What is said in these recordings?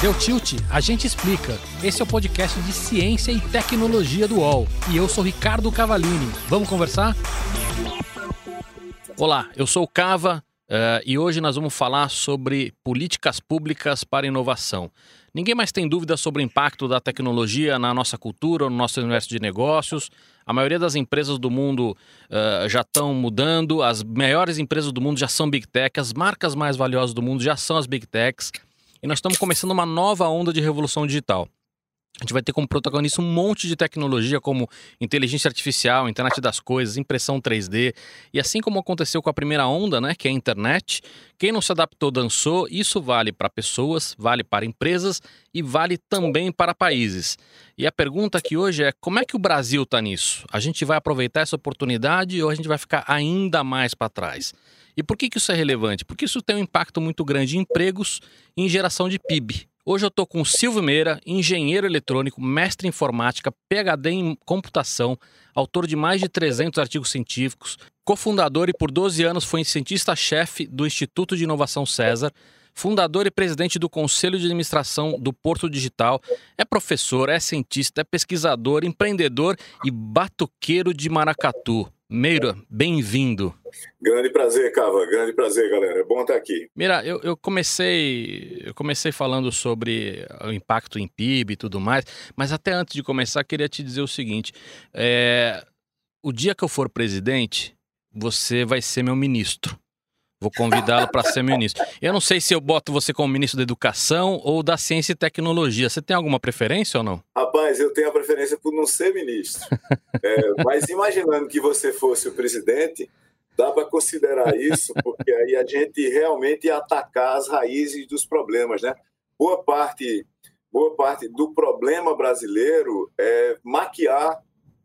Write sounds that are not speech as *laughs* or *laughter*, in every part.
Deu tilt? A gente explica. Esse é o podcast de ciência e tecnologia do UOL. E eu sou Ricardo Cavalini. Vamos conversar? Olá, eu sou o Cava uh, e hoje nós vamos falar sobre políticas públicas para inovação. Ninguém mais tem dúvida sobre o impacto da tecnologia na nossa cultura, no nosso universo de negócios. A maioria das empresas do mundo uh, já estão mudando, as maiores empresas do mundo já são Big Tech, as marcas mais valiosas do mundo já são as Big Techs. E nós estamos começando uma nova onda de revolução digital. A gente vai ter como protagonista um monte de tecnologia como inteligência artificial, internet das coisas, impressão 3D. E assim como aconteceu com a primeira onda, né, que é a internet, quem não se adaptou dançou. Isso vale para pessoas, vale para empresas e vale também para países. E a pergunta aqui hoje é: como é que o Brasil está nisso? A gente vai aproveitar essa oportunidade ou a gente vai ficar ainda mais para trás? E por que, que isso é relevante? Porque isso tem um impacto muito grande em empregos e em geração de PIB. Hoje eu estou com Silvio Meira, engenheiro eletrônico, mestre em informática, PhD em computação, autor de mais de 300 artigos científicos, cofundador e por 12 anos foi cientista-chefe do Instituto de Inovação César, fundador e presidente do Conselho de Administração do Porto Digital, é professor, é cientista, é pesquisador, empreendedor e batuqueiro de maracatu. Meira, bem-vindo. Grande prazer, Cava. Grande prazer, galera. É bom estar aqui. Mira, eu, eu, comecei eu comecei falando sobre o impacto em PIB e tudo mais, mas até antes de começar, queria te dizer o seguinte: é, o dia que eu for presidente, você vai ser meu ministro. Vou convidá-lo para ser ministro. Eu não sei se eu boto você como ministro da Educação ou da Ciência e Tecnologia. Você tem alguma preferência ou não? Rapaz, eu tenho a preferência por não ser ministro. *laughs* É, mas imaginando que você fosse o presidente, dá para considerar isso, porque aí a gente realmente atacar as raízes dos problemas, né? Boa parte, boa parte do problema brasileiro é maquiar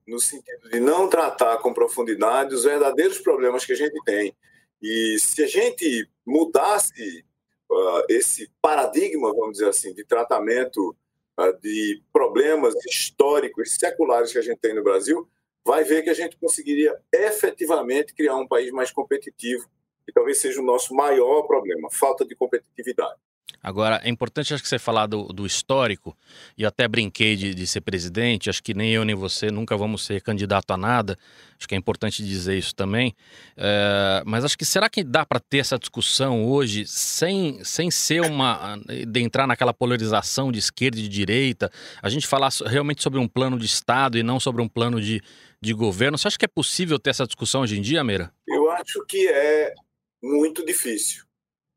no sentido de não tratar com profundidade os verdadeiros problemas que a gente tem. E se a gente mudasse uh, esse paradigma, vamos dizer assim, de tratamento uh, de problemas históricos, seculares que a gente tem no Brasil, vai ver que a gente conseguiria efetivamente criar um país mais competitivo, que talvez seja o nosso maior problema, falta de competitividade. Agora, é importante acho que você falar do, do histórico, e eu até brinquei de, de, ser presidente, acho que nem eu nem você nunca vamos ser candidato a nada, acho que é importante dizer isso também, é, mas acho que será que dá para ter essa discussão hoje sem, sem ser uma. de entrar naquela polarização de esquerda e de direita, a gente falar realmente sobre um plano de Estado e não sobre um plano de, de governo? Você acha que é possível ter essa discussão hoje em dia, Meira? Eu acho que é muito difícil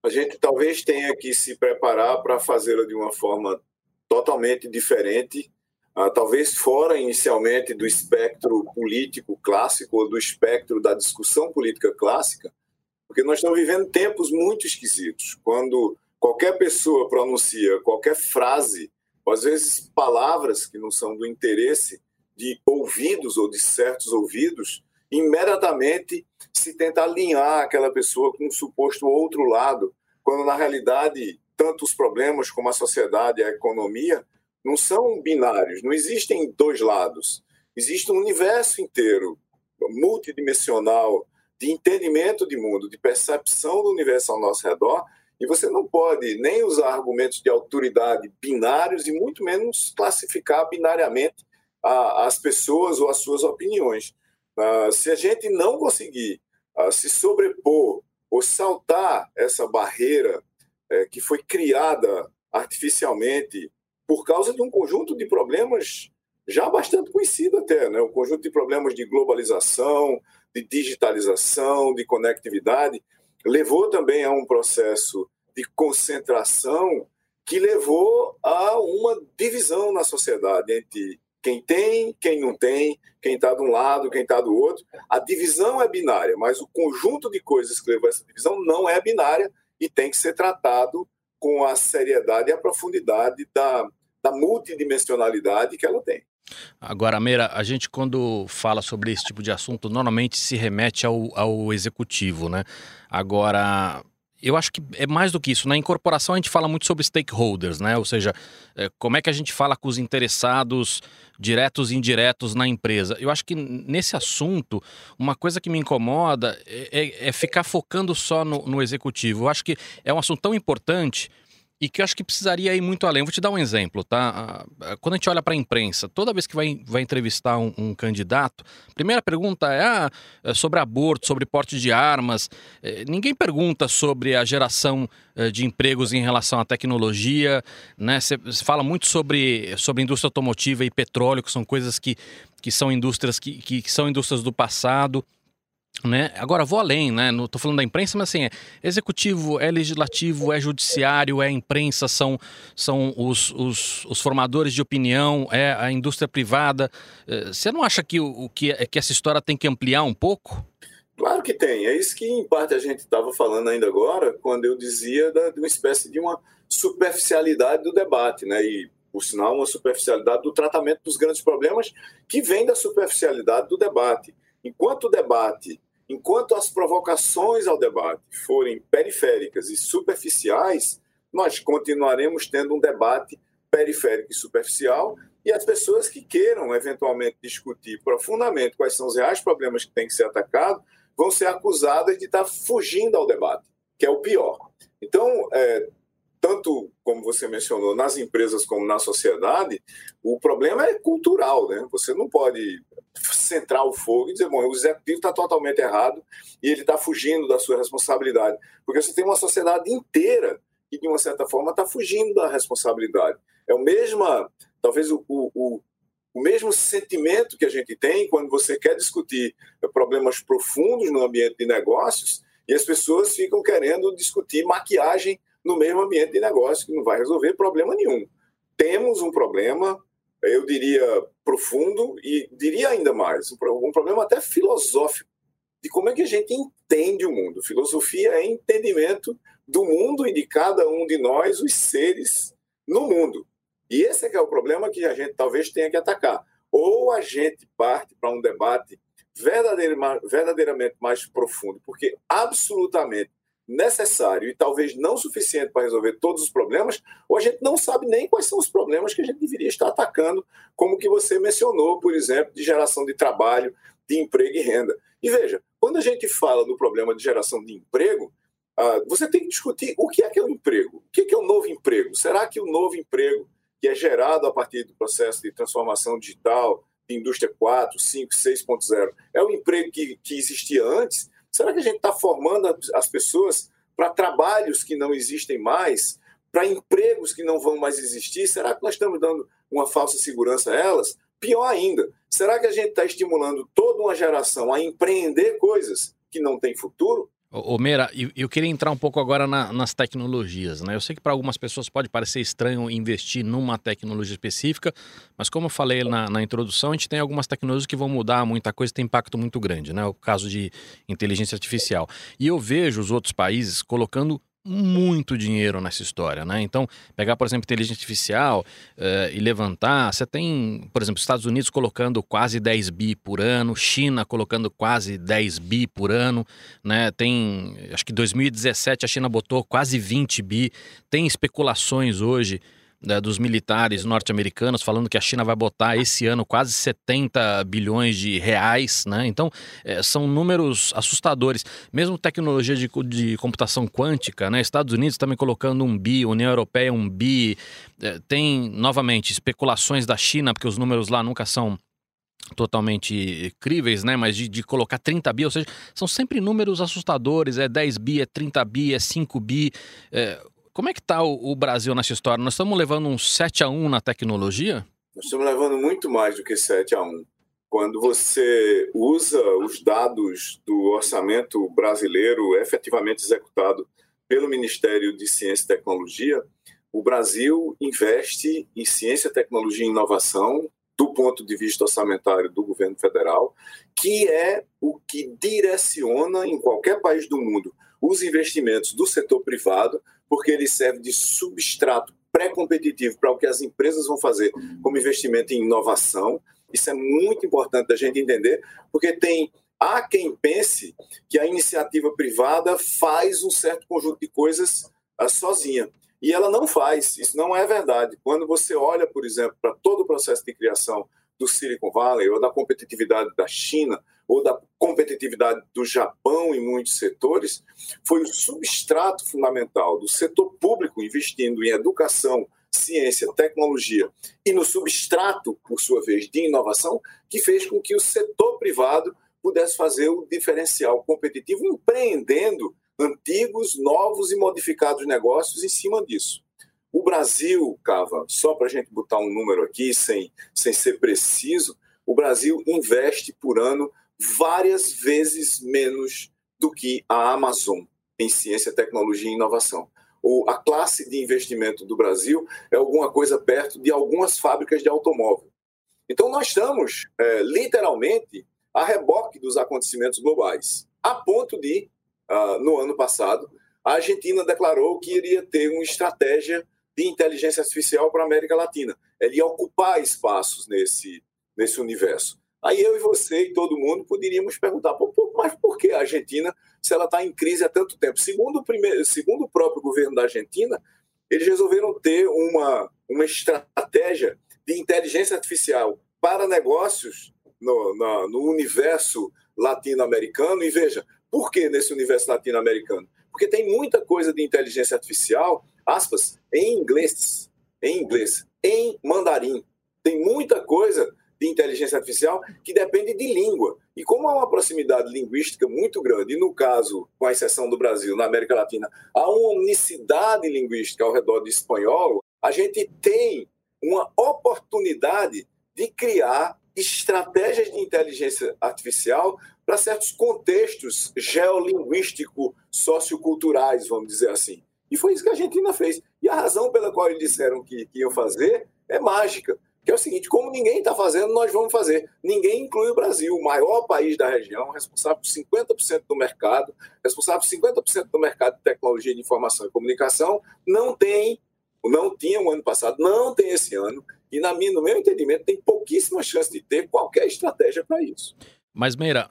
a gente talvez tenha que se preparar para fazê-la de uma forma totalmente diferente, uh, talvez fora inicialmente do espectro político clássico ou do espectro da discussão política clássica, porque nós estamos vivendo tempos muito esquisitos. Quando qualquer pessoa pronuncia qualquer frase, ou às vezes palavras que não são do interesse de ouvidos ou de certos ouvidos, imediatamente se tenta alinhar aquela pessoa com um suposto outro lado, quando na realidade tanto os problemas como a sociedade e a economia não são binários, não existem dois lados. Existe um universo inteiro, multidimensional, de entendimento de mundo, de percepção do universo ao nosso redor, e você não pode nem usar argumentos de autoridade binários e muito menos classificar binariamente as pessoas ou as suas opiniões. Uh, se a gente não conseguir uh, se sobrepor ou saltar essa barreira uh, que foi criada artificialmente por causa de um conjunto de problemas já bastante conhecido até, né? um conjunto de problemas de globalização, de digitalização, de conectividade, levou também a um processo de concentração que levou a uma divisão na sociedade entre quem tem, quem não tem, quem está de um lado, quem está do outro. A divisão é binária, mas o conjunto de coisas que levou a essa divisão não é binária e tem que ser tratado com a seriedade e a profundidade da, da multidimensionalidade que ela tem. Agora, Meira, a gente quando fala sobre esse tipo de assunto, normalmente se remete ao, ao executivo, né? Agora, eu acho que é mais do que isso. Na incorporação a gente fala muito sobre stakeholders, né? Ou seja, é, como é que a gente fala com os interessados diretos e indiretos na empresa. Eu acho que nesse assunto, uma coisa que me incomoda é, é, é ficar focando só no, no executivo. Eu acho que é um assunto tão importante e que eu acho que precisaria ir muito além. Vou te dar um exemplo, tá? Quando a gente olha para a imprensa, toda vez que vai, vai entrevistar um, um, candidato, a primeira pergunta é, ah, é sobre aborto, sobre porte de armas. É, ninguém pergunta sobre a geração é, de empregos em relação à tecnologia, né? Você fala muito sobre, sobre indústria automotiva e petróleo, que são coisas que, que são indústrias que, que são indústrias do passado. Né? Agora vou além, né? Não estou falando da imprensa, mas assim, é executivo, é legislativo, é judiciário, é imprensa, são, são os, os, os formadores de opinião, é a indústria privada. Eh, você não acha que, o, que, que essa história tem que ampliar um pouco? Claro que tem. É isso que, em parte, a gente estava falando ainda agora, quando eu dizia da, de uma espécie de uma superficialidade do debate, né? E, por sinal, uma superficialidade do tratamento dos grandes problemas que vem da superficialidade do debate. Enquanto o debate Enquanto as provocações ao debate forem periféricas e superficiais, nós continuaremos tendo um debate periférico e superficial e as pessoas que queiram eventualmente discutir profundamente quais são os reais problemas que têm que ser atacados vão ser acusadas de estar fugindo ao debate, que é o pior. Então, é, tanto como você mencionou, nas empresas como na sociedade, o problema é cultural, né? Você não pode centrar o fogo e dizer, bom, o executivo está totalmente errado e ele está fugindo da sua responsabilidade. Porque você tem uma sociedade inteira que, de uma certa forma, está fugindo da responsabilidade. É o mesmo, talvez o, o, o mesmo sentimento que a gente tem quando você quer discutir problemas profundos no ambiente de negócios e as pessoas ficam querendo discutir maquiagem no mesmo ambiente de negócio, que não vai resolver problema nenhum. Temos um problema, eu diria, profundo e diria ainda mais, um problema até filosófico, de como é que a gente entende o mundo. Filosofia é entendimento do mundo e de cada um de nós, os seres no mundo. E esse é que é o problema que a gente talvez tenha que atacar. Ou a gente parte para um debate verdadeiramente mais profundo, porque absolutamente necessário e talvez não suficiente para resolver todos os problemas, ou a gente não sabe nem quais são os problemas que a gente deveria estar atacando, como que você mencionou, por exemplo, de geração de trabalho, de emprego e renda. E veja, quando a gente fala no problema de geração de emprego, uh, você tem que discutir o que é que é o emprego, o que é, que é o novo emprego. Será que o novo emprego que é gerado a partir do processo de transformação digital, de indústria 4, 5, 6.0, é o emprego que, que existia antes? Será que a gente está formando as pessoas para trabalhos que não existem mais, para empregos que não vão mais existir? Será que nós estamos dando uma falsa segurança a elas? Pior ainda, será que a gente está estimulando toda uma geração a empreender coisas que não têm futuro? Ô, Meira, eu queria entrar um pouco agora na, nas tecnologias, né? Eu sei que para algumas pessoas pode parecer estranho investir numa tecnologia específica, mas como eu falei na, na, introdução, a gente tem algumas tecnologias que vão mudar muita coisa, tem impacto muito grande, né? O caso de inteligência artificial. E eu vejo os outros países colocando muito dinheiro nessa história, né? Então, pegar, por exemplo, inteligência artificial uh, e levantar, você tem, por exemplo, Estados Unidos colocando quase 10 bi por ano, China colocando quase 10 bi por ano, né? Tem, acho que 2017 a China botou quase 20 bi. Tem especulações hoje né, dos militares norte-americanos falando que a China vai botar esse ano quase 70 bilhões de reais, né? Então, é, são números assustadores. Mesmo tecnologia de, de, computação quântica, né? Estados Unidos também colocando um bi, União Europeia um bi. É, tem, novamente, especulações da China, porque os números lá nunca são totalmente críveis, né? Mas de, de, colocar 30 bi, ou seja, são sempre números assustadores, é 10 bi, é 30 bi, é 5 bi. É, como é que está o, o, Brasil nessa história? Nós estamos levando um 7 a 1 na tecnologia? Nós estamos levando muito mais do que 7 a 1. Quando você usa os dados do orçamento brasileiro efetivamente executado pelo Ministério de Ciência e Tecnologia, o Brasil investe em ciência, tecnologia e inovação do ponto de vista orçamentário do governo federal, que é o que direciona em qualquer país do mundo os investimentos do setor privado porque ele serve de substrato pré-competitivo para o que as empresas vão fazer como investimento em inovação. Isso é muito importante da gente entender, porque tem há quem pense que a iniciativa privada faz um certo conjunto de coisas uh, sozinha. E ela não faz, isso não é verdade. Quando você olha, por exemplo, para todo o processo de criação do Silicon Valley, ou da competitividade da China, ou da competitividade do Japão em muitos setores, foi o substrato fundamental do setor público investindo em educação, ciência, tecnologia e no substrato, por sua vez, de inovação, que fez com que o setor privado pudesse fazer o diferencial competitivo, empreendendo antigos, novos e modificados negócios em cima disso. O Brasil, Cava, só para a gente botar um número aqui, sem, sem ser preciso, o Brasil investe por ano várias vezes menos do que a Amazon em ciência, tecnologia e inovação. A classe de investimento do Brasil é alguma coisa perto de algumas fábricas de automóvel. Então, nós estamos, é, literalmente, a reboque dos acontecimentos globais, a ponto de, uh, no ano passado, a Argentina declarou que iria ter uma estratégia de inteligência artificial para a América Latina. Ela ia ocupar espaços nesse, nesse universo. Aí eu e você e todo mundo poderíamos perguntar, mas por que a Argentina, se ela está em crise há tanto tempo? Segundo o, primeiro, segundo o próprio governo da Argentina, eles resolveram ter uma, uma estratégia de inteligência artificial para negócios no, no, no universo latino-americano. E veja, por que nesse universo latino-americano? Porque tem muita coisa de inteligência artificial, aspas, em inglês, em inglês, em mandarim. Tem muita coisa de inteligência artificial que depende de língua. E como há uma proximidade linguística muito grande, e no caso, com a exceção do Brasil, na América Latina, há uma unicidade linguística ao redor do espanhol, a gente tem uma oportunidade de criar estratégias de inteligência artificial para certos contextos geolinguístico socioculturais, vamos dizer assim. E foi isso que a Argentina fez. E a razão pela qual eles disseram que, que iam fazer é mágica, que é o seguinte, como ninguém está fazendo, nós vamos fazer. Ninguém inclui o Brasil, o maior país da região, responsável por 50% do mercado, responsável por 50% do mercado de tecnologia de informação e comunicação, não tem, não tinha o ano passado, não tem esse ano, e, na minha, no meu entendimento, tem pouquíssima chance de ter qualquer estratégia para isso. Mas, Meira,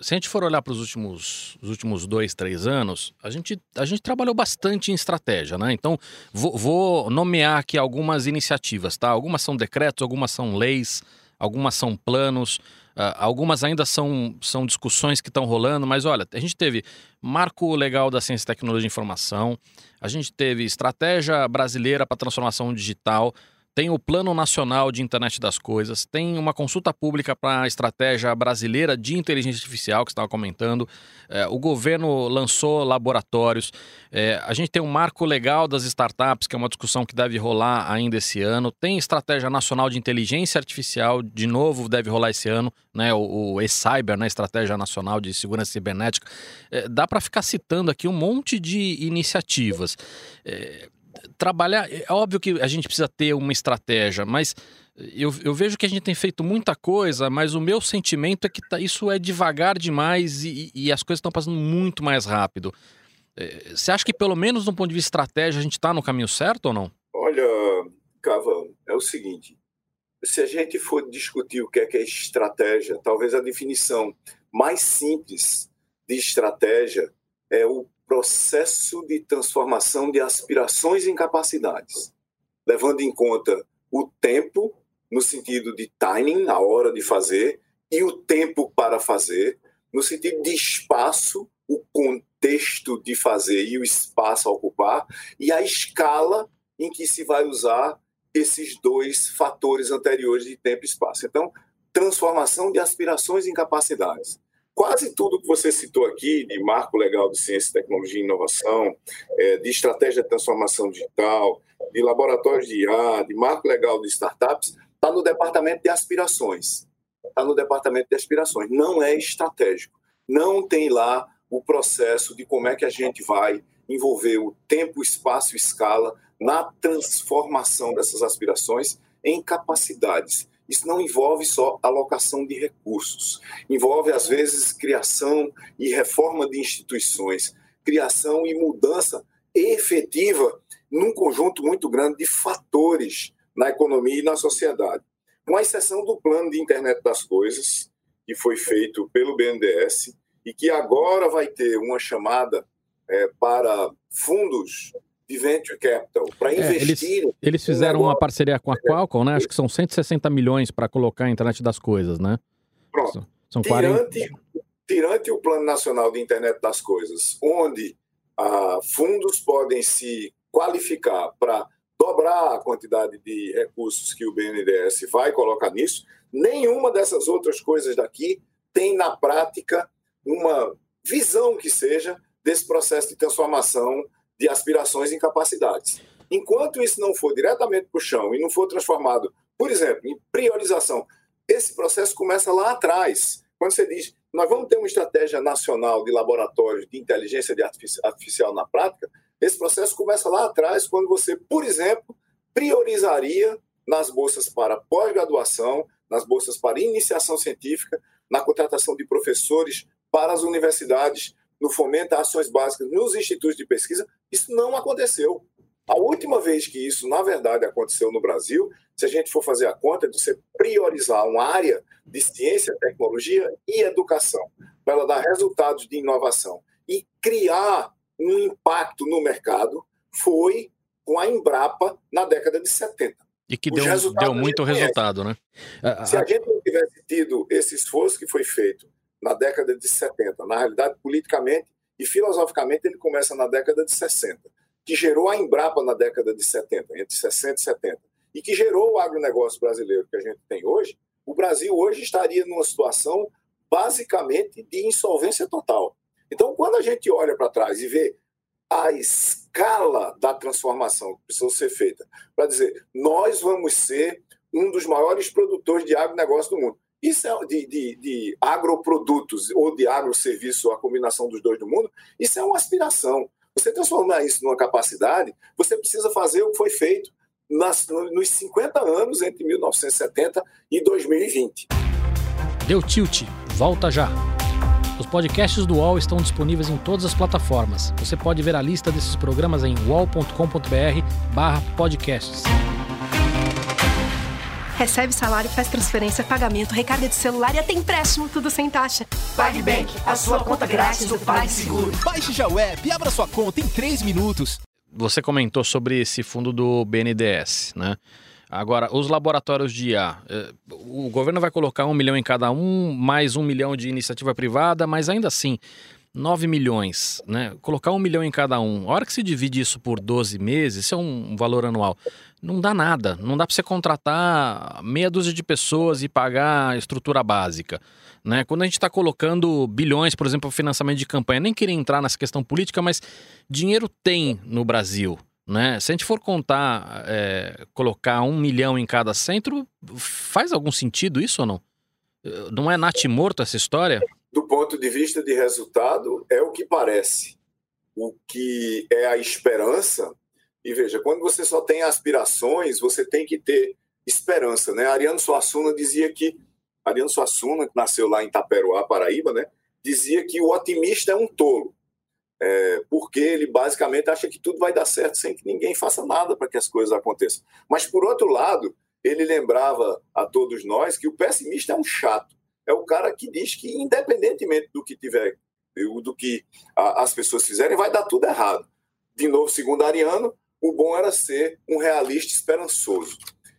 se a gente for olhar para os últimos, os últimos dois, três anos, a gente, a gente trabalhou bastante em estratégia, né? Então, vou, vou nomear aqui algumas iniciativas, tá? Algumas são decretos, algumas são leis, algumas são planos, uh, algumas ainda são, são discussões que estão rolando, mas olha, a gente teve Marco Legal da Ciência, Tecnologia e Informação, a gente teve Estratégia Brasileira para Transformação Digital, tem o Plano Nacional de Internet das Coisas, tem uma consulta pública para a estratégia brasileira de inteligência artificial que estava comentando. É, o governo lançou laboratórios. É, a gente tem um marco legal das startups, que é uma discussão que deve rolar ainda esse ano. Tem estratégia nacional de inteligência artificial, de novo, deve rolar esse ano, né? O, o e-cyber, né? Estratégia Nacional de Segurança Cibernética. É, dá para ficar citando aqui um monte de iniciativas. É, trabalhar. É óbvio que a gente precisa ter uma estratégia, mas eu, eu, vejo que a gente tem feito muita coisa, mas o meu sentimento é que tá, isso é devagar demais e, e as coisas estão passando muito mais rápido. É, você acha que, pelo menos do ponto de vista estratégia, a gente está no caminho certo ou não? Olha, Cava, é o seguinte: se a gente for discutir o que é, que é estratégia, talvez a definição mais simples de estratégia é o processo de transformação de aspirações em capacidades, levando em conta o tempo, no sentido de timing, a hora de fazer, e o tempo para fazer, no sentido de espaço, o contexto de fazer e o espaço a ocupar, e a escala em que se vai usar esses dois fatores anteriores de tempo e espaço. Então, transformação de aspirações em capacidades quase tudo que você citou aqui, de marco legal de ciência, tecnologia e inovação, é, de estratégia de transformação digital, de laboratórios de IA, de marco legal de startups, está no departamento de aspirações. Está no departamento de aspirações. Não é estratégico. Não tem lá o processo de como é que a gente vai envolver o tempo, espaço e escala na transformação dessas aspirações em capacidades. Isso não envolve só alocação de recursos, envolve, às vezes, criação e reforma de instituições, criação e mudança efetiva num conjunto muito grande de fatores na economia e na sociedade. Com exceção do plano de internet das coisas, que foi feito pelo BNDES e que agora vai ter uma chamada é, para fundos de venture capital para investir. É, eles, eles fizeram uma parceria com a Qualcomm, né? Acho que são 160 milhões para colocar a internet das coisas, né? Pronto. São 40... tirante, tirante o Plano Nacional de Internet das Coisas, onde ah, fundos podem se qualificar para dobrar a quantidade de recursos que o BNDES vai colocar nisso, nenhuma dessas outras coisas daqui tem na prática uma visão que seja desse processo de transformação de aspirações em capacidades. Enquanto isso não for diretamente para o chão e não for transformado, por exemplo, em priorização, esse processo começa lá atrás. Quando você diz, nós vamos ter uma estratégia nacional de laboratórios de inteligência artificial na prática, esse processo começa lá atrás, quando você, por exemplo, priorizaria nas bolsas para pós-graduação, nas bolsas para iniciação científica, na contratação de professores para as universidades, no fomento a ações básicas nos institutos de pesquisa, isso não aconteceu. A última vez que isso, na verdade, aconteceu no Brasil, se a gente for fazer a conta de você priorizar uma área de ciência, tecnologia e educação, para ela dar resultados de inovação e criar um impacto no mercado, foi com a Embrapa na década de 70. E que deu, deu muito resultado, né? Se a gente não tivesse tido esse esforço que foi feito na década de 70. Na realidade, politicamente e filosoficamente, ele começa na década de 60, que gerou a Embrapa na década de 70, entre 60 e 70, e que gerou o agronegócio brasileiro que a gente tem hoje. O Brasil hoje estaria numa situação basicamente de insolvência total. Então, quando a gente olha para trás e vê a escala da transformação que precisou ser feita, para dizer, nós vamos ser um dos maiores produtores de agronegócio do mundo. Isso é de, de, de agroprodutos ou de agroserviço, a combinação dos dois do mundo, isso é uma aspiração. Você transformar isso numa capacidade, você precisa fazer o que foi feito nas, nos 50 anos entre 1970 e 2020. Deu tilt, volta já. Os podcasts do UOL estão disponíveis em todas as plataformas. Você pode ver a lista desses programas em uol.com.br/podcasts recebe salário, faz transferência, pagamento, recarga de celular e até empréstimo, tudo sem taxa. PagBank, a sua conta grátis do PagSeguro. Baixe já o app e abra sua conta em 3 minutos. Você comentou sobre esse fundo do BNDES, né? Agora, os laboratórios de IA, eh, o governo vai colocar um milhão em cada um, mais um milhão de iniciativa privada, mas ainda assim, 9 milhões, né? Colocar um milhão em cada um. A hora que se divide isso por 12 meses, isso é um valor anual não dá nada. Não dá para você contratar meia dúzia de pessoas e pagar a estrutura básica. Né? Quando a gente está colocando bilhões, por exemplo, para financiamento de campanha, nem queria entrar nessa questão política, mas dinheiro tem no Brasil. Né? Se a gente for contar, é, colocar um milhão em cada centro, faz algum sentido isso ou não? Não é nat morto essa história? Do ponto de vista de resultado, é o que parece. O que é a esperança e veja, quando você só tem aspirações, você tem que ter esperança, né? Ariano Suassuna dizia que Ariano Suassuna, que nasceu lá em Taperoá, Paraíba, né? Dizia que o otimista é um tolo, é, porque ele basicamente acha que tudo vai dar certo sem que ninguém faça nada para que as coisas aconteçam. Mas por outro lado, ele lembrava a todos nós que o pessimista é um chato, é o cara que diz que independentemente do que tiver, do que as pessoas fizerem, vai dar tudo errado. De novo, segundo Ariano, o bom era ser um realista esperançoso.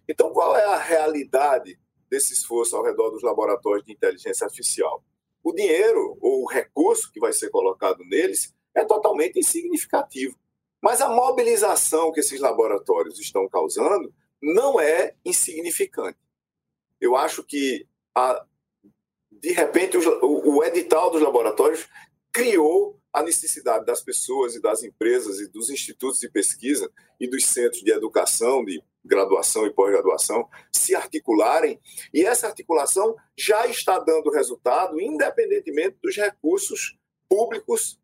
Então, qual é a realidade desse esforço ao redor dos laboratórios de inteligência artificial? O dinheiro ou o recurso que vai ser colocado neles é totalmente insignificativo. Mas a mobilização que esses laboratórios estão causando não é insignificante. Eu acho que, a, de repente, o, o edital dos laboratórios criou a necessidade das pessoas e das empresas e dos institutos de pesquisa e dos centros de educação, de graduação e pós-graduação, se articularem, e essa articulação já está dando resultado, independentemente dos recursos públicos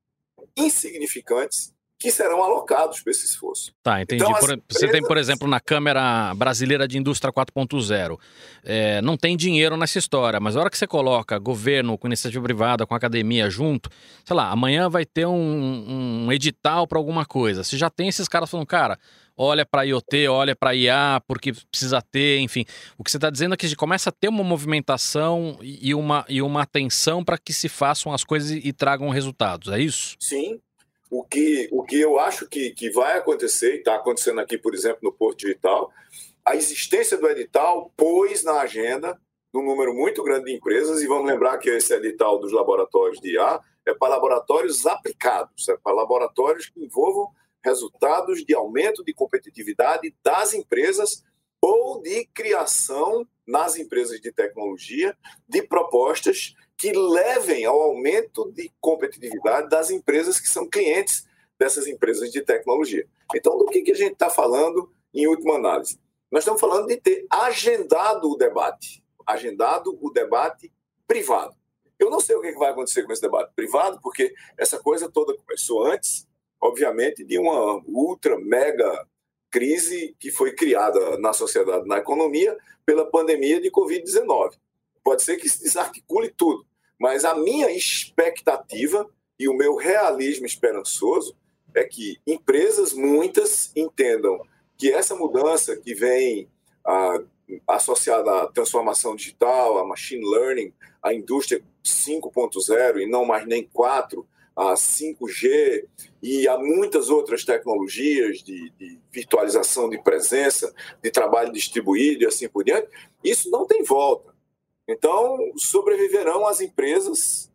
insignificantes que serão alocados para esse esforço. Tá, entendi. Então, por, empresas... Você tem, por exemplo, na Câmara Brasileira de Indústria 4.0, é, não tem dinheiro nessa história, mas a hora que você coloca governo com iniciativa privada, com academia junto, sei lá, amanhã vai ter um, um edital para alguma coisa. Você já tem esses caras falando, cara, olha para IoT, olha para IA, porque precisa ter, enfim. O que você está dizendo é que a gente começa a ter uma movimentação e uma, e uma atenção para que se façam as coisas e, e tragam resultados, é isso? Sim, o que, o que eu acho que, que vai acontecer, e está acontecendo aqui, por exemplo, no Porto Digital, a existência do edital pôs na agenda um número muito grande de empresas, e vamos lembrar que esse edital dos laboratórios de IA é para laboratórios aplicados, é para laboratórios que envolvam resultados de aumento de competitividade das empresas ou de criação nas empresas de tecnologia de propostas que levem ao aumento de competitividade das empresas que são clientes dessas empresas de tecnologia. Então, do que, que a gente está falando em última análise? Nós estamos falando de ter agendado o debate, agendado o debate privado. Eu não sei o que vai acontecer com esse debate privado, porque essa coisa toda começou antes, obviamente, de uma ultra, mega crise que foi criada na sociedade, na economia, pela pandemia de Covid-19. Pode ser que se desarticule tudo, mas a minha expectativa e o meu realismo esperançoso é que empresas muitas entendam que essa mudança que vem associada à transformação digital, à machine learning, à indústria 5.0 e não mais nem 4, a 5G e a muitas outras tecnologias de, de, virtualização de presença, de trabalho distribuído e assim por diante, isso não tem volta. Então, sobreviverão as empresas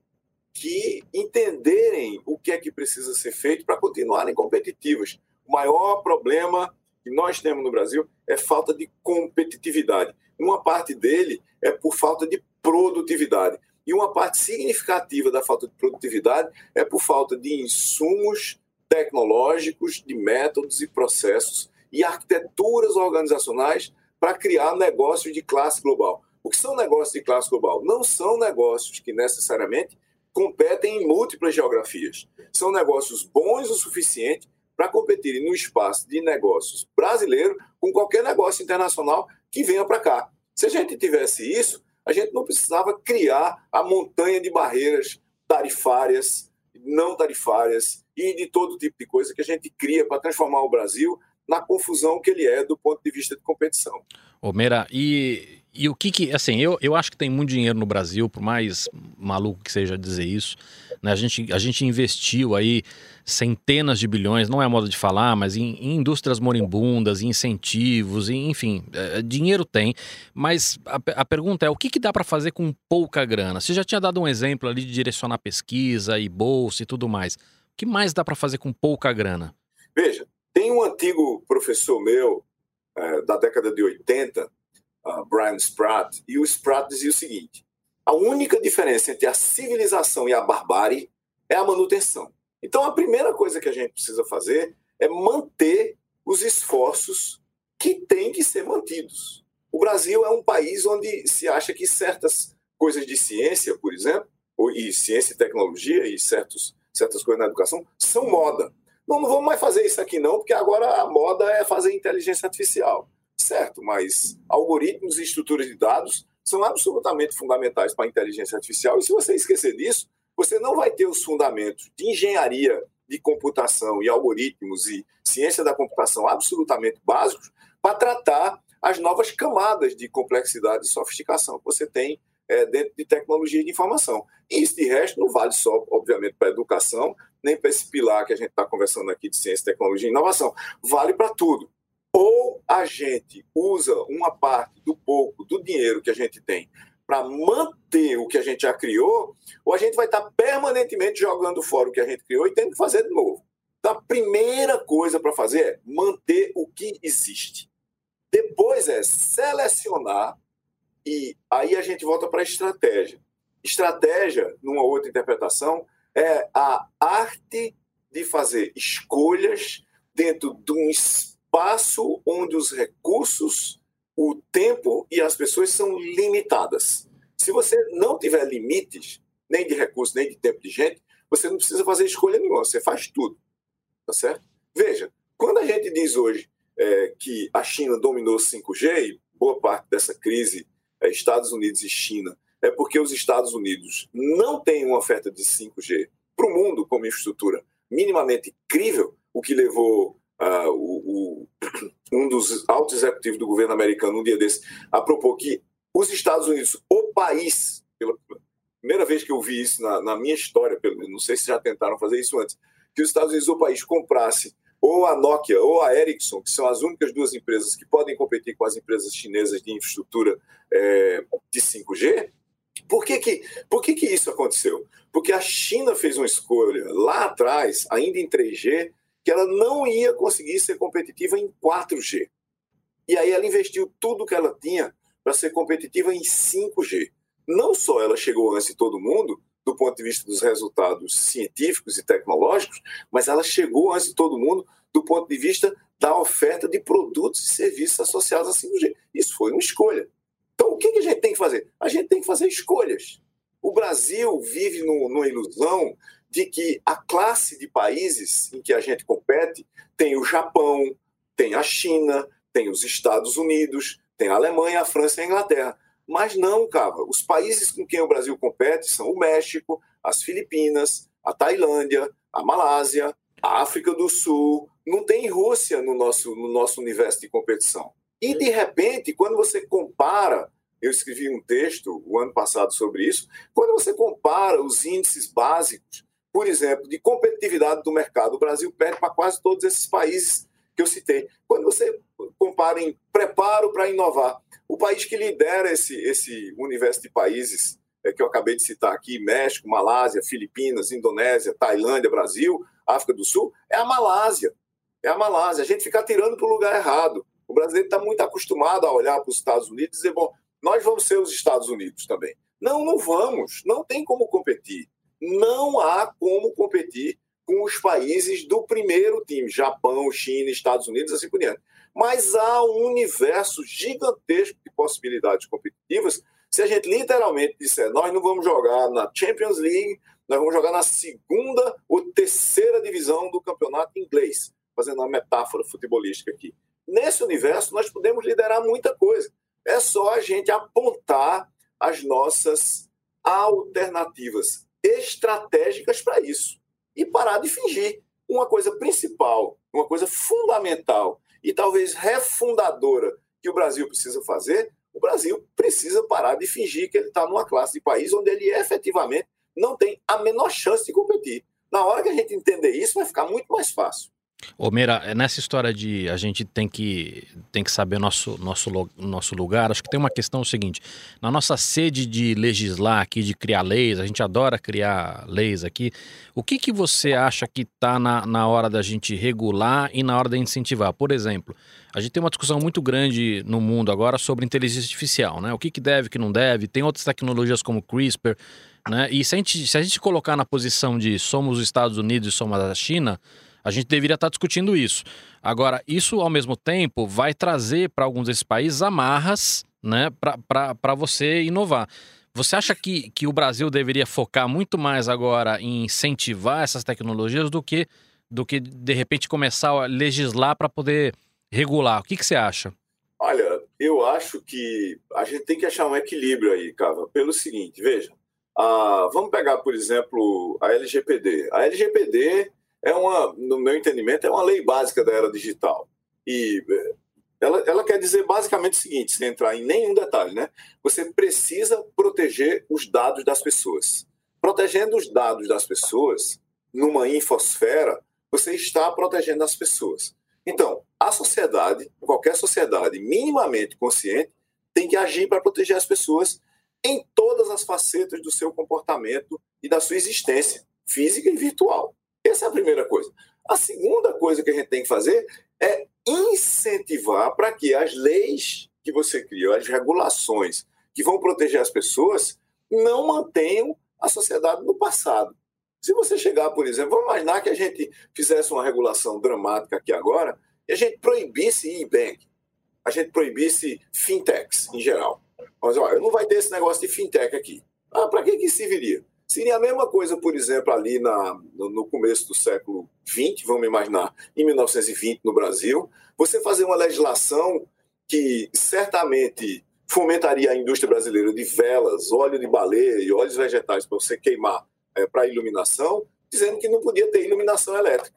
que entenderem o que é que precisa ser feito para continuarem competitivas. O maior problema que nós temos no Brasil é falta de competitividade. Uma parte dele é por falta de produtividade. E uma parte significativa da falta de produtividade é por falta de insumos tecnológicos, de métodos e processos e arquiteturas organizacionais para criar negócios de classe global. O que são negócios de classe global? Não são negócios que necessariamente competem em múltiplas geografias. São negócios bons o suficiente para competirem no espaço de negócios brasileiro com qualquer negócio internacional que venha para cá. Se a gente tivesse isso, a gente não precisava criar a montanha de barreiras tarifárias, não tarifárias e de todo tipo de coisa que a gente cria para transformar o Brasil na confusão que ele é do ponto de vista de competição. Ô e e o que que, assim, eu, eu acho que tem muito dinheiro no Brasil, por mais maluco que seja dizer isso, né? A gente, a gente investiu aí centenas de bilhões, não é modo de falar, mas em, em indústrias moribundas, em incentivos, em, enfim, é, dinheiro tem, mas a, a, pergunta é, o que, que dá para fazer com pouca grana? Você já tinha dado um exemplo ali de direcionar pesquisa e bolsa e tudo mais. O que mais dá para fazer com pouca grana? Veja, tem um antigo professor meu, é, da década de 80, uh, Brian Spratt, e o Spratt dizia o seguinte: a única diferença entre a civilização e a barbárie é a manutenção. Então, a primeira coisa que a gente precisa fazer é manter os esforços que têm que ser mantidos. O Brasil é um país onde se acha que certas coisas de ciência, por exemplo, e ciência e tecnologia e certos, certas coisas na educação são moda. Não, não vamos mais fazer isso aqui não, porque agora a moda é fazer inteligência artificial certo, mas algoritmos e estruturas de dados são absolutamente fundamentais para a inteligência artificial. E se você esquecer disso, você não vai ter os fundamentos de engenharia de computação e algoritmos e ciência da computação absolutamente básicos para tratar as novas camadas de complexidade e sofisticação que você tem é, dentro de tecnologia de informação. E isso, de resto, não vale só, obviamente, para a educação, nem para esse pilar que a gente está conversando aqui de ciência, tecnologia e inovação. Vale para tudo. Ou a gente usa uma parte do pouco do dinheiro que a gente tem para manter o que a gente já criou, ou a gente vai estar permanentemente jogando fora o que a gente criou e tendo que fazer de novo. Então, a primeira coisa para fazer é manter o que existe. Depois é selecionar, e aí a gente volta para a estratégia. Estratégia, numa outra interpretação, é a arte de fazer escolhas dentro de um espaço onde os recursos, o tempo e as pessoas são limitadas. Se você não tiver limites, nem de recursos, nem de tempo de gente, você não precisa fazer escolha nenhuma, você faz tudo. tá certo? Veja, quando a gente diz hoje é, que a China dominou 5G, e boa parte dessa crise é Estados Unidos e China, é porque os Estados Unidos não têm uma oferta de 5G para o mundo como infraestrutura minimamente crível, o que levou uh, o, o, um dos altos executivos do governo americano, um dia desse, a propor que os Estados Unidos, o país, pela primeira vez que eu vi isso na, na minha história, pelo não sei se já tentaram fazer isso antes, que os Estados Unidos, o país, comprasse ou a Nokia ou a Ericsson, que são as únicas duas empresas que podem competir com as empresas chinesas de infraestrutura é, de 5G, por que, que, por que, que isso aconteceu? Porque a China fez uma escolha lá atrás, ainda em 3G, que ela não ia conseguir ser competitiva em 4G. E aí ela investiu tudo que ela tinha para ser competitiva em 5G. Não só ela chegou antes de todo mundo, do ponto de vista dos resultados científicos e tecnológicos, mas ela chegou antes de todo mundo do ponto de vista da oferta de produtos e serviços associados a 5G. Isso foi uma escolha. Então, o que a gente tem que fazer? A gente tem que fazer escolhas. O Brasil vive no, numa ilusão de que a classe de países em que a gente compete tem o Japão, tem a China, tem os Estados Unidos, tem a Alemanha, a França e a Inglaterra. Mas não, cara. Os países com quem o Brasil compete são o México, as Filipinas, a Tailândia, a Malásia, a África do Sul. Não tem Rússia no nosso, no nosso universo de competição. E, de repente, quando você compara, eu escrevi um texto o ano passado sobre isso, quando você compara os índices básicos, por exemplo, de competitividade do mercado, o Brasil perde para quase todos esses países que eu citei. Quando você compara em preparo para inovar, o país que lidera esse, esse universo de países é, que eu acabei de citar aqui, México, Malásia, Filipinas, Indonésia, Tailândia, Brasil, África do Sul, é a Malásia. É a Malásia. A gente fica tirando para o lugar errado. O brasileiro está muito acostumado a olhar para os Estados Unidos e dizer, bom, nós vamos ser os Estados Unidos também. Não, não vamos. Não tem como competir. Não há como competir com os países do primeiro time, Japão, China, Estados Unidos, assim por diante. Mas há um universo gigantesco de possibilidades competitivas se a gente literalmente disser, nós não vamos jogar na Champions League, nós vamos jogar na segunda ou terceira divisão do campeonato inglês, fazendo uma metáfora futebolística aqui. Nesse universo, nós podemos liderar muita coisa. É só a gente apontar as nossas alternativas estratégicas para isso e parar de fingir. Uma coisa principal, uma coisa fundamental e talvez refundadora que o Brasil precisa fazer, o Brasil precisa parar de fingir que ele está numa classe de país onde ele efetivamente não tem a menor chance de competir. Na hora que a gente entender isso, vai ficar muito mais fácil. Ô Meira, é nessa história de a gente tem que, tem que saber nosso, nosso, nosso lugar, acho que tem uma questão seguinte: na nossa sede de legislar aqui, de criar leis, a gente adora criar leis aqui. O que, que você acha que está na, na hora da gente regular e na hora de incentivar? Por exemplo, a gente tem uma discussão muito grande no mundo agora sobre inteligência artificial, né? O que, que deve, o que não deve, tem outras tecnologias como CRISPR, né? E se a gente, se a gente colocar na posição de somos os Estados Unidos e somos a China a gente deveria estar discutindo isso. Agora, isso ao mesmo tempo vai trazer para alguns desses países amarras né, para você inovar. Você acha que, que o Brasil deveria focar muito mais agora em incentivar essas tecnologias do que, do que de repente, começar a legislar para poder regular? O que, que você acha? Olha, eu acho que a gente tem que achar um equilíbrio aí, Cava, pelo seguinte, veja. Ah, vamos pegar, por exemplo, a LGPD. A LGPD é uma, no meu entendimento, é uma lei básica da era digital. E eh, ela, ela quer dizer basicamente o seguinte, sem entrar em nenhum detalhe, né? Você precisa proteger os dados das pessoas. Protegendo os dados das pessoas, numa infosfera, você está protegendo as pessoas. Então, a sociedade, qualquer sociedade minimamente consciente, tem que agir para proteger as pessoas em todas as facetas do seu comportamento e da sua existência, física e virtual. Essa é a primeira coisa. A segunda coisa que a gente tem que fazer é incentivar para que as leis que você cria, as regulações que vão proteger as pessoas, não mantenham a sociedade no passado. Se você chegar, por exemplo, vamos imaginar que a gente fizesse uma regulação dramática aqui agora e a gente proibisse e-bank, a gente proibisse fintechs em geral. Mas olha, não vai ter esse negócio de fintech aqui. Ah, para que que serviria? Seria a mesma coisa, por exemplo, ali na, no começo do século XX, vamos imaginar, em 1920 no Brasil, você fazer uma legislação que certamente fomentaria a indústria brasileira de velas, óleo de baleia e óleos vegetais para você queimar é, para iluminação, dizendo que não podia ter iluminação elétrica.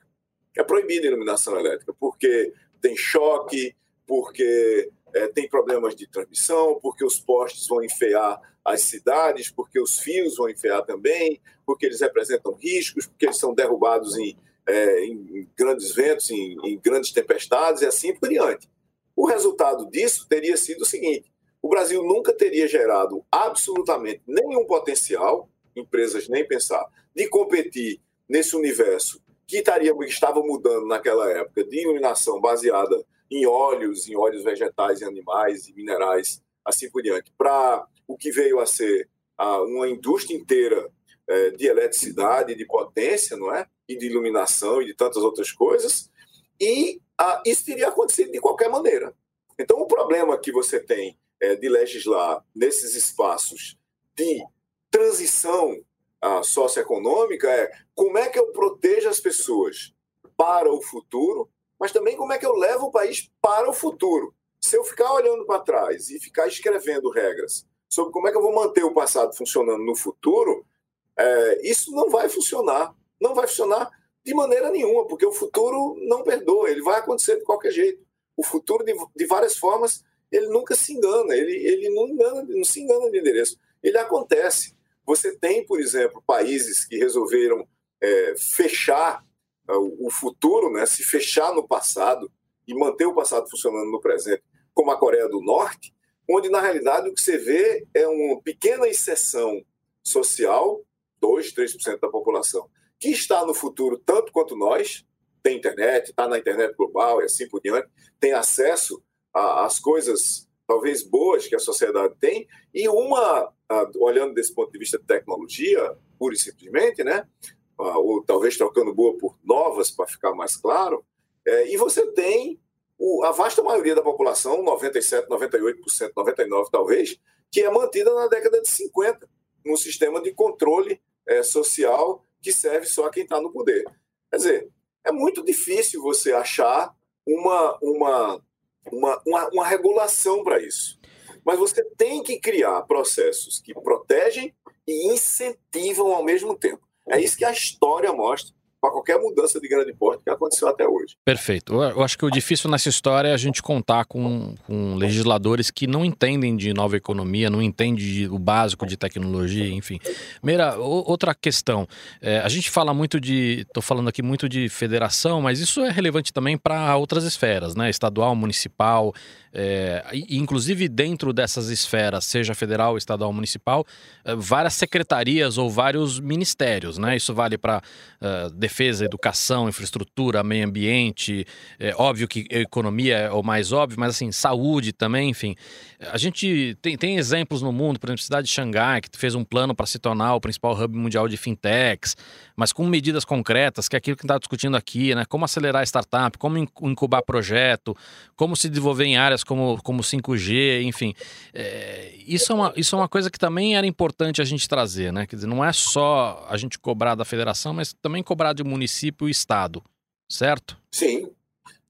É proibida a iluminação elétrica, porque tem choque, porque é, tem problemas de transmissão, porque os postes vão enfeiar as cidades, porque os fios vão enfeiar também, porque eles representam riscos, porque eles são derrubados em, é, em grandes ventos, em, em grandes tempestades e assim por diante. O resultado disso teria sido o seguinte: o Brasil nunca teria gerado absolutamente nenhum potencial, empresas nem pensar, de competir nesse universo que, estaria, estava mudando naquela época de iluminação baseada em óleos, em óleos vegetais e animais e minerais, assim por diante, para o que veio a ser uma indústria inteira é, de eletricidade, de potência, não é? E de iluminação e de tantas outras coisas. E isso teria acontecido de qualquer maneira. Então, o problema que você tem é, de legislar nesses espaços de transição socioeconômica é como é que eu protejo as pessoas para o futuro, mas também como é que eu levo o país para o futuro. Se eu ficar olhando para trás e ficar escrevendo regras sobre como é que eu vou manter o passado funcionando no futuro, é, isso não vai funcionar. Não vai funcionar de maneira nenhuma, porque o futuro não perdoa, ele vai acontecer de qualquer jeito. O futuro, de, de várias formas, ele nunca se engana, ele, ele não, engana, não se engana de endereço. Ele acontece. Você tem, por exemplo, países que resolveram é, fechar uh, o futuro, né, se fechar no passado e manter o passado funcionando no presente, como a Coreia do Norte, onde na realidade o que você vê é uma pequena exceção social, 2, 3% da população, que está no futuro tanto quanto nós, tem internet, está na internet global e assim por diante, tem acesso às coisas talvez boas que a sociedade tem, e uma, olhando desse ponto de vista de tecnologia, pura e simplesmente, né? ou talvez trocando boa por novas, para ficar mais claro, é, e você tem o, a vasta maioria da população, 97, 98%, 99% talvez, que é mantida na década de 50, num sistema de controle é, social que serve só a quem está no poder. Quer dizer, é muito difícil você achar uma, uma, uma, uma, uma regulação para isso. Mas você tem que criar processos que protegem e incentivam ao mesmo tempo. É isso que a história mostra para qualquer mudança de grande porte que aconteceu até hoje. Perfeito. Eu acho que o difícil nessa história é a gente contar com, com legisladores que não entendem de nova economia, não entendem o básico de tecnologia, enfim. Meira, outra questão. É, a gente fala muito de. Estou falando aqui muito de federação, mas isso é relevante também para outras esferas, né? Estadual, municipal. É, inclusive dentro dessas esferas, seja federal, estadual, municipal, é, várias secretarias ou vários ministérios, né? Isso vale para uh, defesa, educação, infraestrutura, meio ambiente, é óbvio que economia é o mais óbvio, mas assim, saúde também, enfim. A gente tem, tem exemplos no mundo, por exemplo, a cidade de Xangai, que fez um plano para se tornar o principal hub mundial de fintechs, mas com medidas concretas, que é aquilo que a gente está discutindo aqui, né? Como acelerar a startup, como incubar projeto, como se desenvolver em áreas como, como 5G, enfim. É, isso, é uma, isso é uma coisa que também era importante a gente trazer, né? Quer dizer, não é só a gente cobrar da federação, mas também cobrar de município e estado, certo? Sim.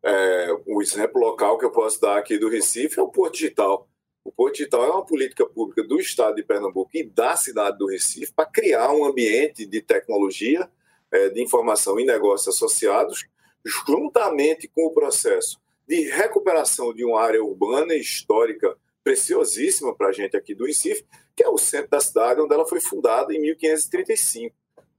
É, um exemplo local que eu posso dar aqui do Recife é o Porto Digital. O Porto Digital é uma política pública do estado de Pernambuco e da cidade do Recife para criar um ambiente de tecnologia, é, de informação e negócios associados, juntamente com o processo de recuperação de uma área urbana e histórica preciosíssima para a gente aqui do Recife, que é o centro da cidade, onde ela foi fundada em 1535.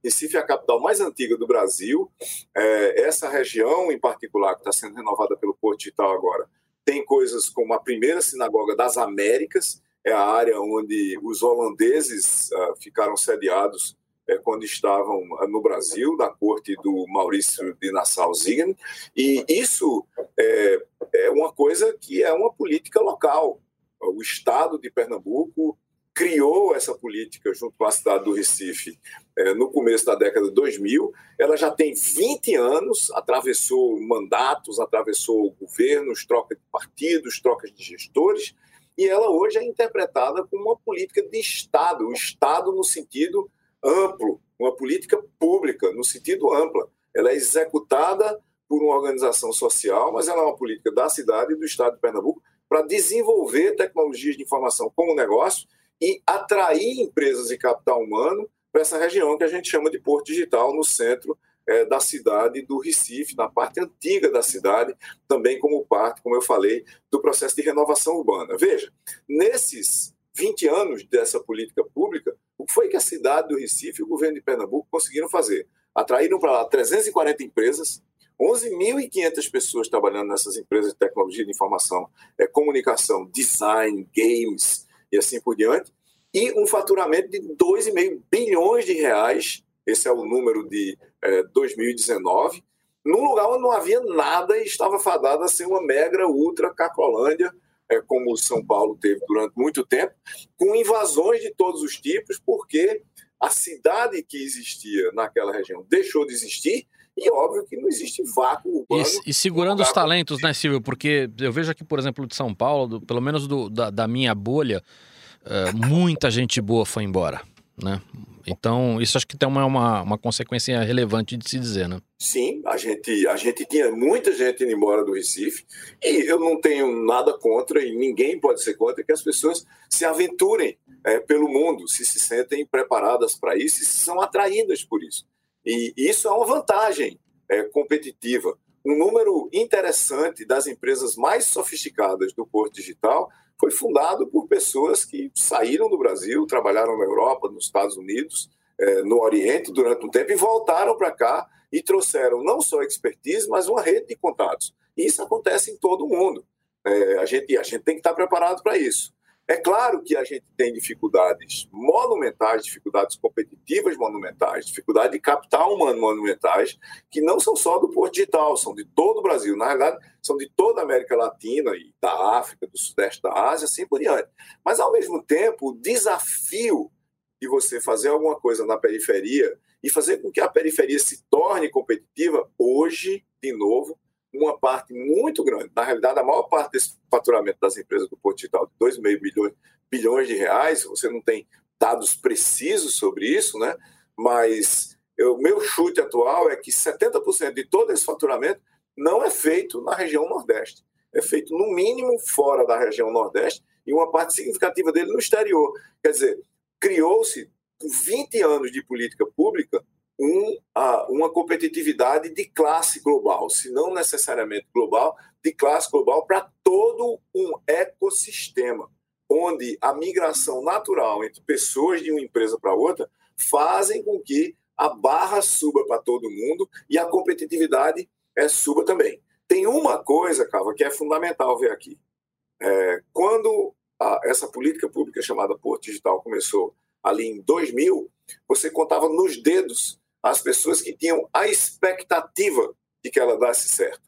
Recife é a capital mais antiga do Brasil. É, essa região, em particular, que está sendo renovada pelo Porto Digital agora, tem coisas como a primeira sinagoga das Américas, é a área onde os holandeses uh, ficaram sediados é, quando estavam no Brasil, da corte do Maurício de Nassau-Ziegen, e isso é, é uma coisa que é uma política local. O Estado de Pernambuco criou essa política junto com a cidade do Recife é, no começo da década de 2000. Ela já tem 20 anos, atravessou mandatos, atravessou governos, troca de partidos, trocas de gestores, e ela hoje é interpretada como uma política de Estado, o Estado no sentido amplo, uma política pública, no sentido amplo. Ela é executada por uma organização social, mas ela é uma política da cidade e do estado de Pernambuco para desenvolver tecnologias de informação como negócio e atrair empresas e capital humano para essa região que a gente chama de Porto Digital, no centro é, da cidade do Recife, na parte antiga da cidade, também como parte, como eu falei, do processo de renovação urbana. Veja, nesses 20 anos dessa política pública, o que foi que a cidade do Recife e o governo de Pernambuco conseguiram fazer? Atraíram para lá 340 empresas, 11.500 pessoas trabalhando nessas empresas de tecnologia de informação, é, comunicação, design, games e assim por diante, e um faturamento de 2,5 bilhões de reais, esse é o número de é, 2019, num lugar onde não havia nada e estava fadada a ser uma mega, ultra Cacolândia, é, como São Paulo teve durante muito tempo, com invasões de todos os tipos, porque a cidade que existia naquela região deixou de existir e óbvio que não existe vácuo urbano. E, e segurando os talentos, né, Silvio? Porque eu vejo aqui, por exemplo, de São Paulo, do, pelo menos do, da, da, minha bolha, uh, muita gente boa foi embora, né? Então, isso acho que tem uma, uma, uma, consequência relevante de se dizer, né? Sim, a gente, a gente tinha muita gente indo embora do Recife e eu não tenho nada contra e ninguém pode ser contra que as pessoas se aventurem é, pelo mundo, se se sentem preparadas para isso e se são atraídas por isso. E isso é uma vantagem é, competitiva. Um número interessante das empresas mais sofisticadas do Porto Digital foi fundado por pessoas que saíram do Brasil, trabalharam na Europa, nos Estados Unidos, é, no Oriente durante um tempo e voltaram para cá e trouxeram não só expertise, mas uma rede de contatos. E isso acontece em todo o mundo. É, a, gente, a gente tem que estar preparado para isso. É claro que a gente tem dificuldades monumentais, dificuldades competitivas monumentais, dificuldade de capital humano monumentais, que não são só do Porto Digital, são de todo o Brasil. Na realidade, são de toda a América Latina e da África, do Sudeste da Ásia, assim por diante. Mas, ao mesmo tempo, o desafio de você fazer alguma coisa na periferia e fazer com que a periferia se torne competitiva, hoje, de novo, uma parte muito grande, na realidade, a maior parte desse faturamento das empresas do Porto Digital, de 2,5 bilhões, bilhões de reais, você não tem dados precisos sobre isso, né? mas o meu chute atual é que 70% de todo esse faturamento não é feito na região Nordeste. É feito, no mínimo, fora da região Nordeste e uma parte significativa dele no exterior. Quer dizer, criou-se, por 20 anos de política pública, um, uma competitividade de classe global, se não necessariamente global, de classe global para todo um ecossistema, onde a migração natural entre pessoas de uma empresa para outra fazem com que a barra suba para todo mundo e a competitividade é, suba também. Tem uma coisa, Cava, que é fundamental ver aqui. É, quando a, essa política pública chamada Porto Digital começou ali em 2000, você contava nos dedos as pessoas que tinham a expectativa de que ela desse certo.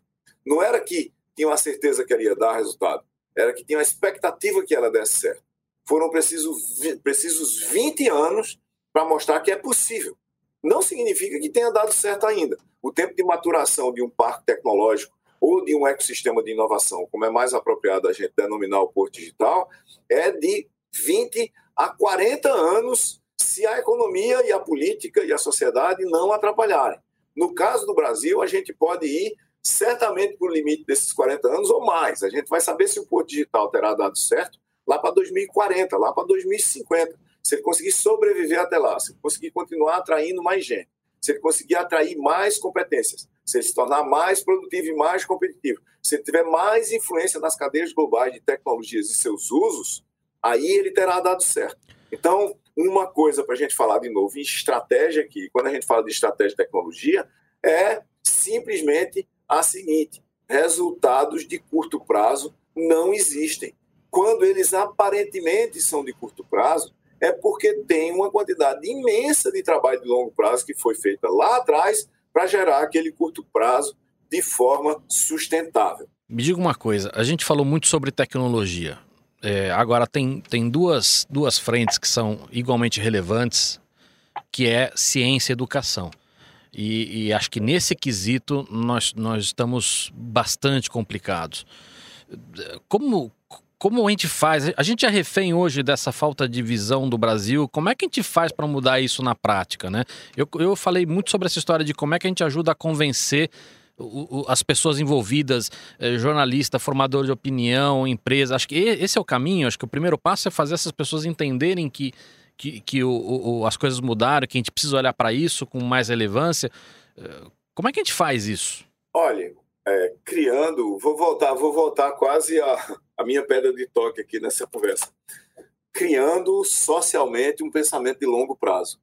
Não era que tinham a certeza que ela ia dar resultado, era que tinham a expectativa que ela desse certo. Foram precisos, precisos 20 anos para mostrar que é possível. Não significa que tenha dado certo ainda. O tempo de maturação de um parque tecnológico ou de um ecossistema de inovação, como é mais apropriado a gente denominar o Porto Digital, é de 20 a 40 anos se a economia e a política e a sociedade não atrapalharem. No caso do Brasil, a gente pode ir certamente para o limite desses 40 anos ou mais. A gente vai saber se o Porto Digital terá dado certo lá para 2040, lá para 2050. Se ele conseguir sobreviver até lá, se ele conseguir continuar atraindo mais gente, se ele conseguir atrair mais competências, se ele se tornar mais produtivo e mais competitivo, se ele tiver mais influência nas cadeias globais de tecnologias e seus usos, aí ele terá dado certo. Então, uma coisa para a gente falar de novo em estratégia aqui, quando a gente fala de estratégia de tecnologia, é simplesmente a seguinte: resultados de curto prazo não existem. Quando eles aparentemente são de curto prazo, é porque tem uma quantidade imensa de trabalho de longo prazo que foi feita lá atrás para gerar aquele curto prazo de forma sustentável. Me diga uma coisa: a gente falou muito sobre tecnologia. É, agora, tem, tem duas, duas frentes que são igualmente relevantes, que é ciência e educação. E, e, acho que nesse quesito nós, nós estamos bastante complicados. Como, como a gente faz? A gente é refém hoje dessa falta de visão do Brasil. Como é que a gente faz para mudar isso na prática, né? Eu, eu falei muito sobre essa história de como é que a gente ajuda a convencer as pessoas envolvidas, eh, jornalista, formador de opinião, empresa. Acho que esse é o caminho. Acho que o primeiro passo é fazer essas pessoas entenderem que, que, que o, o, as coisas mudaram, que a gente precisa olhar para isso com mais relevância. Eh, como é que a gente faz isso? Olha, é, criando, vou voltar, vou voltar quase a, a minha pedra de toque aqui nessa conversa. Criando socialmente um pensamento de longo prazo.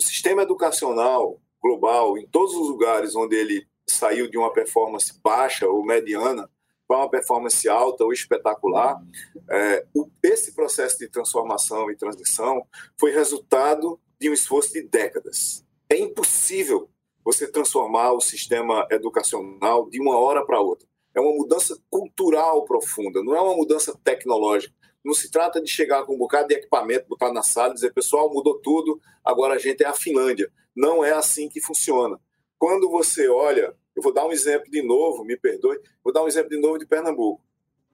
O sistema educacional global, em todos os lugares onde ele saiu de uma performance baixa ou mediana para uma performance alta ou espetacular, é, o, esse processo de transformação e transição foi resultado de um esforço de décadas. É impossível você transformar o sistema educacional de uma hora para outra. É uma mudança cultural profunda, não é uma mudança tecnológica. Não se trata de chegar com um bocado de equipamento, botar na sala e dizer, pessoal, mudou tudo, agora a gente é a Finlândia. Não é assim que funciona. Quando você olha, eu vou dar um exemplo de novo, me perdoe, vou dar um exemplo de novo de Pernambuco,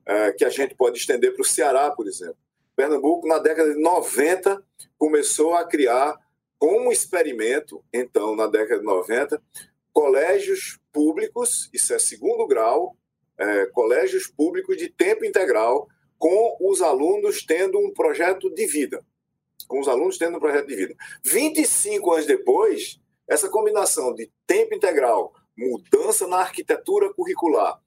é, que a gente pode estender para o Ceará, por exemplo. Pernambuco, na década de 90, começou a criar como experimento, então, na década de 90, colégios públicos, isso é segundo grau, é, colégios públicos de tempo integral, com os alunos tendo um projeto de vida. Com os alunos tendo um projeto de vida. 25 anos depois, essa combinação de tempo integral, mudança na arquitetura curricular,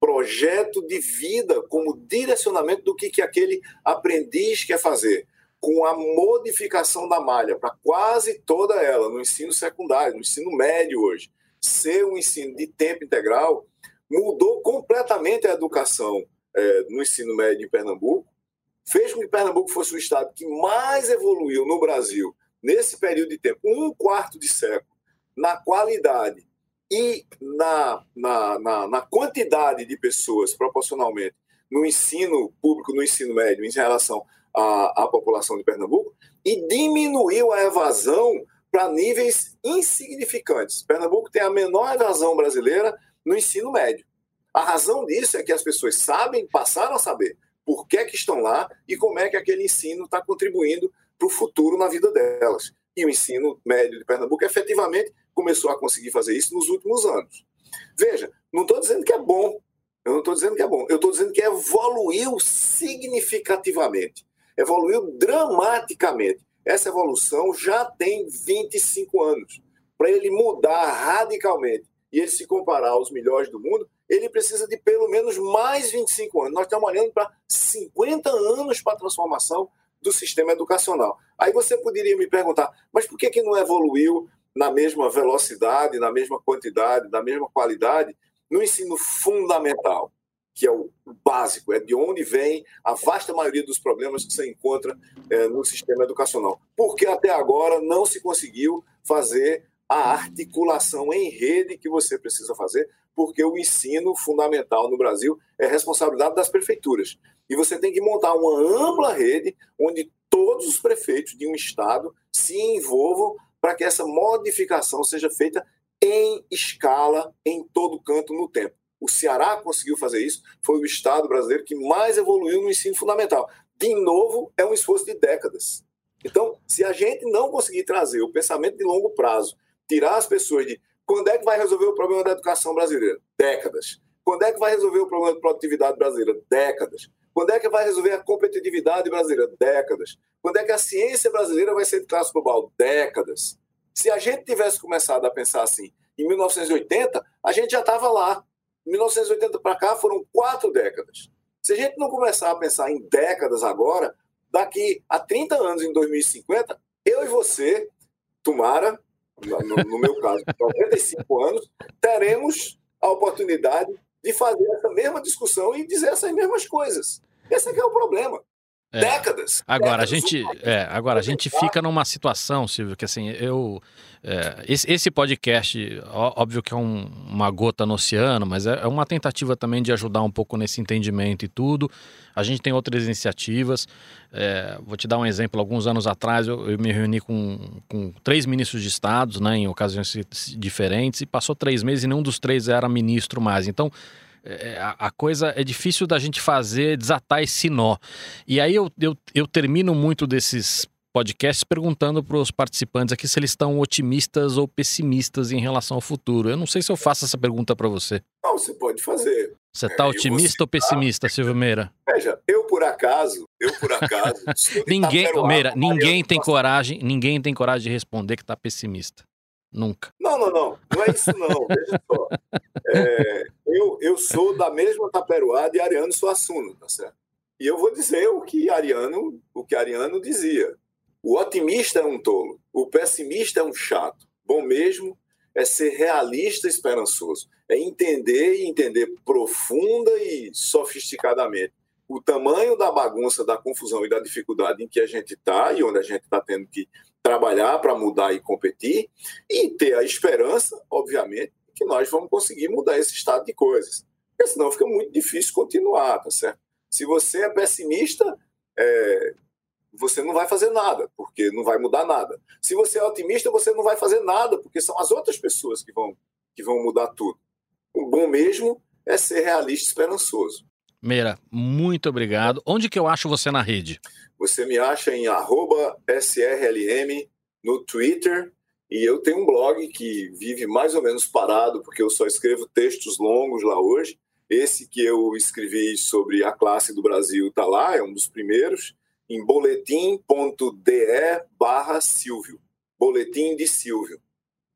projeto de vida como direcionamento do que, que aquele aprendiz quer fazer, com a modificação da malha para quase toda ela, no ensino secundário, no ensino médio hoje, ser um ensino de tempo integral, mudou completamente a educação é, no ensino médio em Pernambuco, fez com que Pernambuco fosse o estado que mais evoluiu no Brasil nesse período de tempo, um quarto de século, na qualidade e na, na, na, na quantidade de pessoas proporcionalmente no ensino público, no ensino médio, em relação a, a população de Pernambuco e diminuiu a evasão para níveis insignificantes. Pernambuco tem a menor evasão brasileira no ensino médio. A razão disso é que as pessoas sabem, passaram a saber por que, é que estão lá e como é que aquele ensino está contribuindo para o futuro na vida delas. E o ensino médio de Pernambuco efetivamente começou a conseguir fazer isso nos últimos anos. Veja, não estou dizendo que é bom, eu não estou dizendo que é bom, eu estou dizendo que evoluiu significativamente evoluiu dramaticamente. Essa evolução já tem 25 anos. Para ele mudar radicalmente e ele se comparar aos melhores do mundo, ele precisa de pelo menos mais 25 anos. Nós estamos olhando para 50 anos para a transformação do sistema educacional. Aí você poderia me perguntar, mas por que, que não evoluiu na mesma velocidade, na mesma quantidade, na mesma qualidade no ensino fundamental? que é o básico, é de onde vem a vasta maioria dos problemas que você encontra é, no sistema educacional. Porque até agora não se conseguiu fazer a articulação em rede que você precisa fazer, porque o ensino fundamental no Brasil é responsabilidade das prefeituras. E você tem que montar uma ampla rede onde todos os prefeitos de um estado se envolvam para que essa modificação seja feita em escala, em todo canto, no tempo. O Ceará conseguiu fazer isso, foi o Estado brasileiro que mais evoluiu no ensino fundamental. De novo, é um esforço de décadas. Então, se a gente não conseguir trazer o pensamento de longo prazo, tirar as pessoas de quando é que vai resolver o problema da educação brasileira? Décadas. Quando é que vai resolver o problema da produtividade brasileira? Décadas. Quando é que vai resolver a competitividade brasileira? Décadas. Quando é que a ciência brasileira vai ser de classe global? Décadas. Se a gente tivesse começado a pensar assim em 1980, a gente já estava lá. 1980 para cá foram quatro décadas. Se a gente não começar a pensar em décadas agora, daqui a 30 anos, em 2050, eu e você, Tomara, no, no meu caso, 95 anos, teremos a oportunidade de fazer essa mesma discussão e dizer essas mesmas coisas. Esse é, é o problema. É. Décadas. Agora décadas. a gente, é, agora a gente fica numa situação, Silvio, que assim eu é, esse, esse, podcast, óbvio que é um, uma gota no oceano, mas é, é, uma tentativa também de ajudar um pouco nesse entendimento e tudo. A gente tem outras iniciativas. É, vou te dar um exemplo. Alguns anos atrás eu, eu me reuni com, com, três ministros de estados, né, em ocasiões diferentes, e passou três meses e nenhum dos três era ministro mais. Então é, a, a, coisa é difícil da gente fazer, desatar esse nó. E aí eu, eu, eu termino muito desses podcasts perguntando para os participantes aqui se eles estão otimistas ou pessimistas em relação ao futuro. Eu não sei se eu faço essa pergunta para você. Não, você pode fazer. Você está é, otimista ou pessimista, *laughs* Silvio Meira? Veja, eu por acaso, eu por acaso. ninguém, Meira, ninguém tem coragem, ninguém tem coragem de responder que está pessimista. Nunca. Não, não, não. Não é isso, não. Veja só. É, eu, eu sou da mesma Taperoá de Ariano Suassuna, tá certo? E eu vou dizer o que Ariano, o que Ariano dizia. O otimista é um tolo, o pessimista é um chato. Bom mesmo é ser realista e esperançoso, é entender e entender profunda e sofisticadamente o tamanho da bagunça, da confusão e da dificuldade em que a gente está e onde a gente está tendo que trabalhar para mudar e competir, e ter a esperança, obviamente, que nós vamos conseguir mudar esse estado de coisas. Porque senão fica muito difícil continuar, tá certo? Se você é pessimista, é, você não vai fazer nada, porque não vai mudar nada. Se você é otimista, você não vai fazer nada, porque são as outras pessoas que vão, que vão mudar tudo. O bom mesmo é ser realista e esperançoso. Meira, muito obrigado. Onde que eu acho você na rede? Você me acha em SRLM no Twitter e eu tenho um blog que vive mais ou menos parado, porque eu só escrevo textos longos lá hoje. Esse que eu escrevi sobre a classe do Brasil está lá, é um dos primeiros em boletim.de barra Silvio, boletim de Silvio.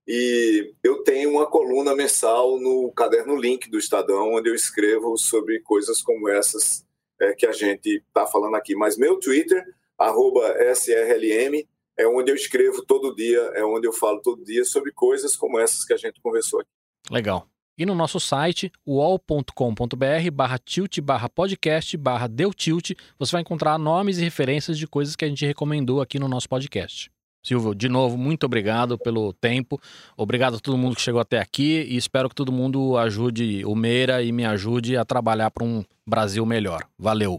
E eu tenho uma coluna mensal no caderno Link do Estadão, onde eu escrevo sobre coisas como essas é, que a gente está falando aqui. Mas meu Twitter, arroba SRLM, é onde eu escrevo todo dia, é onde eu falo todo dia sobre coisas como essas que a gente conversou aqui. Legal. E no nosso site, uol.com.br barra tilt barra podcast barra deu tilt, você vai encontrar nomes e referências de coisas que a gente recomendou aqui no nosso podcast. Silvio, de novo, muito obrigado pelo tempo. Obrigado a todo mundo que chegou até aqui e espero que todo mundo ajude o Meira e me ajude a trabalhar para um Brasil melhor. Valeu!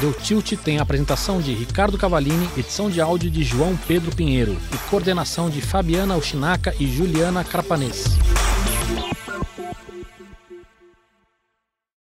Deu Tilt tem a apresentação de Ricardo Cavalini, edição de áudio de João Pedro Pinheiro e coordenação de Fabiana Uchinaca e Juliana Carpanês.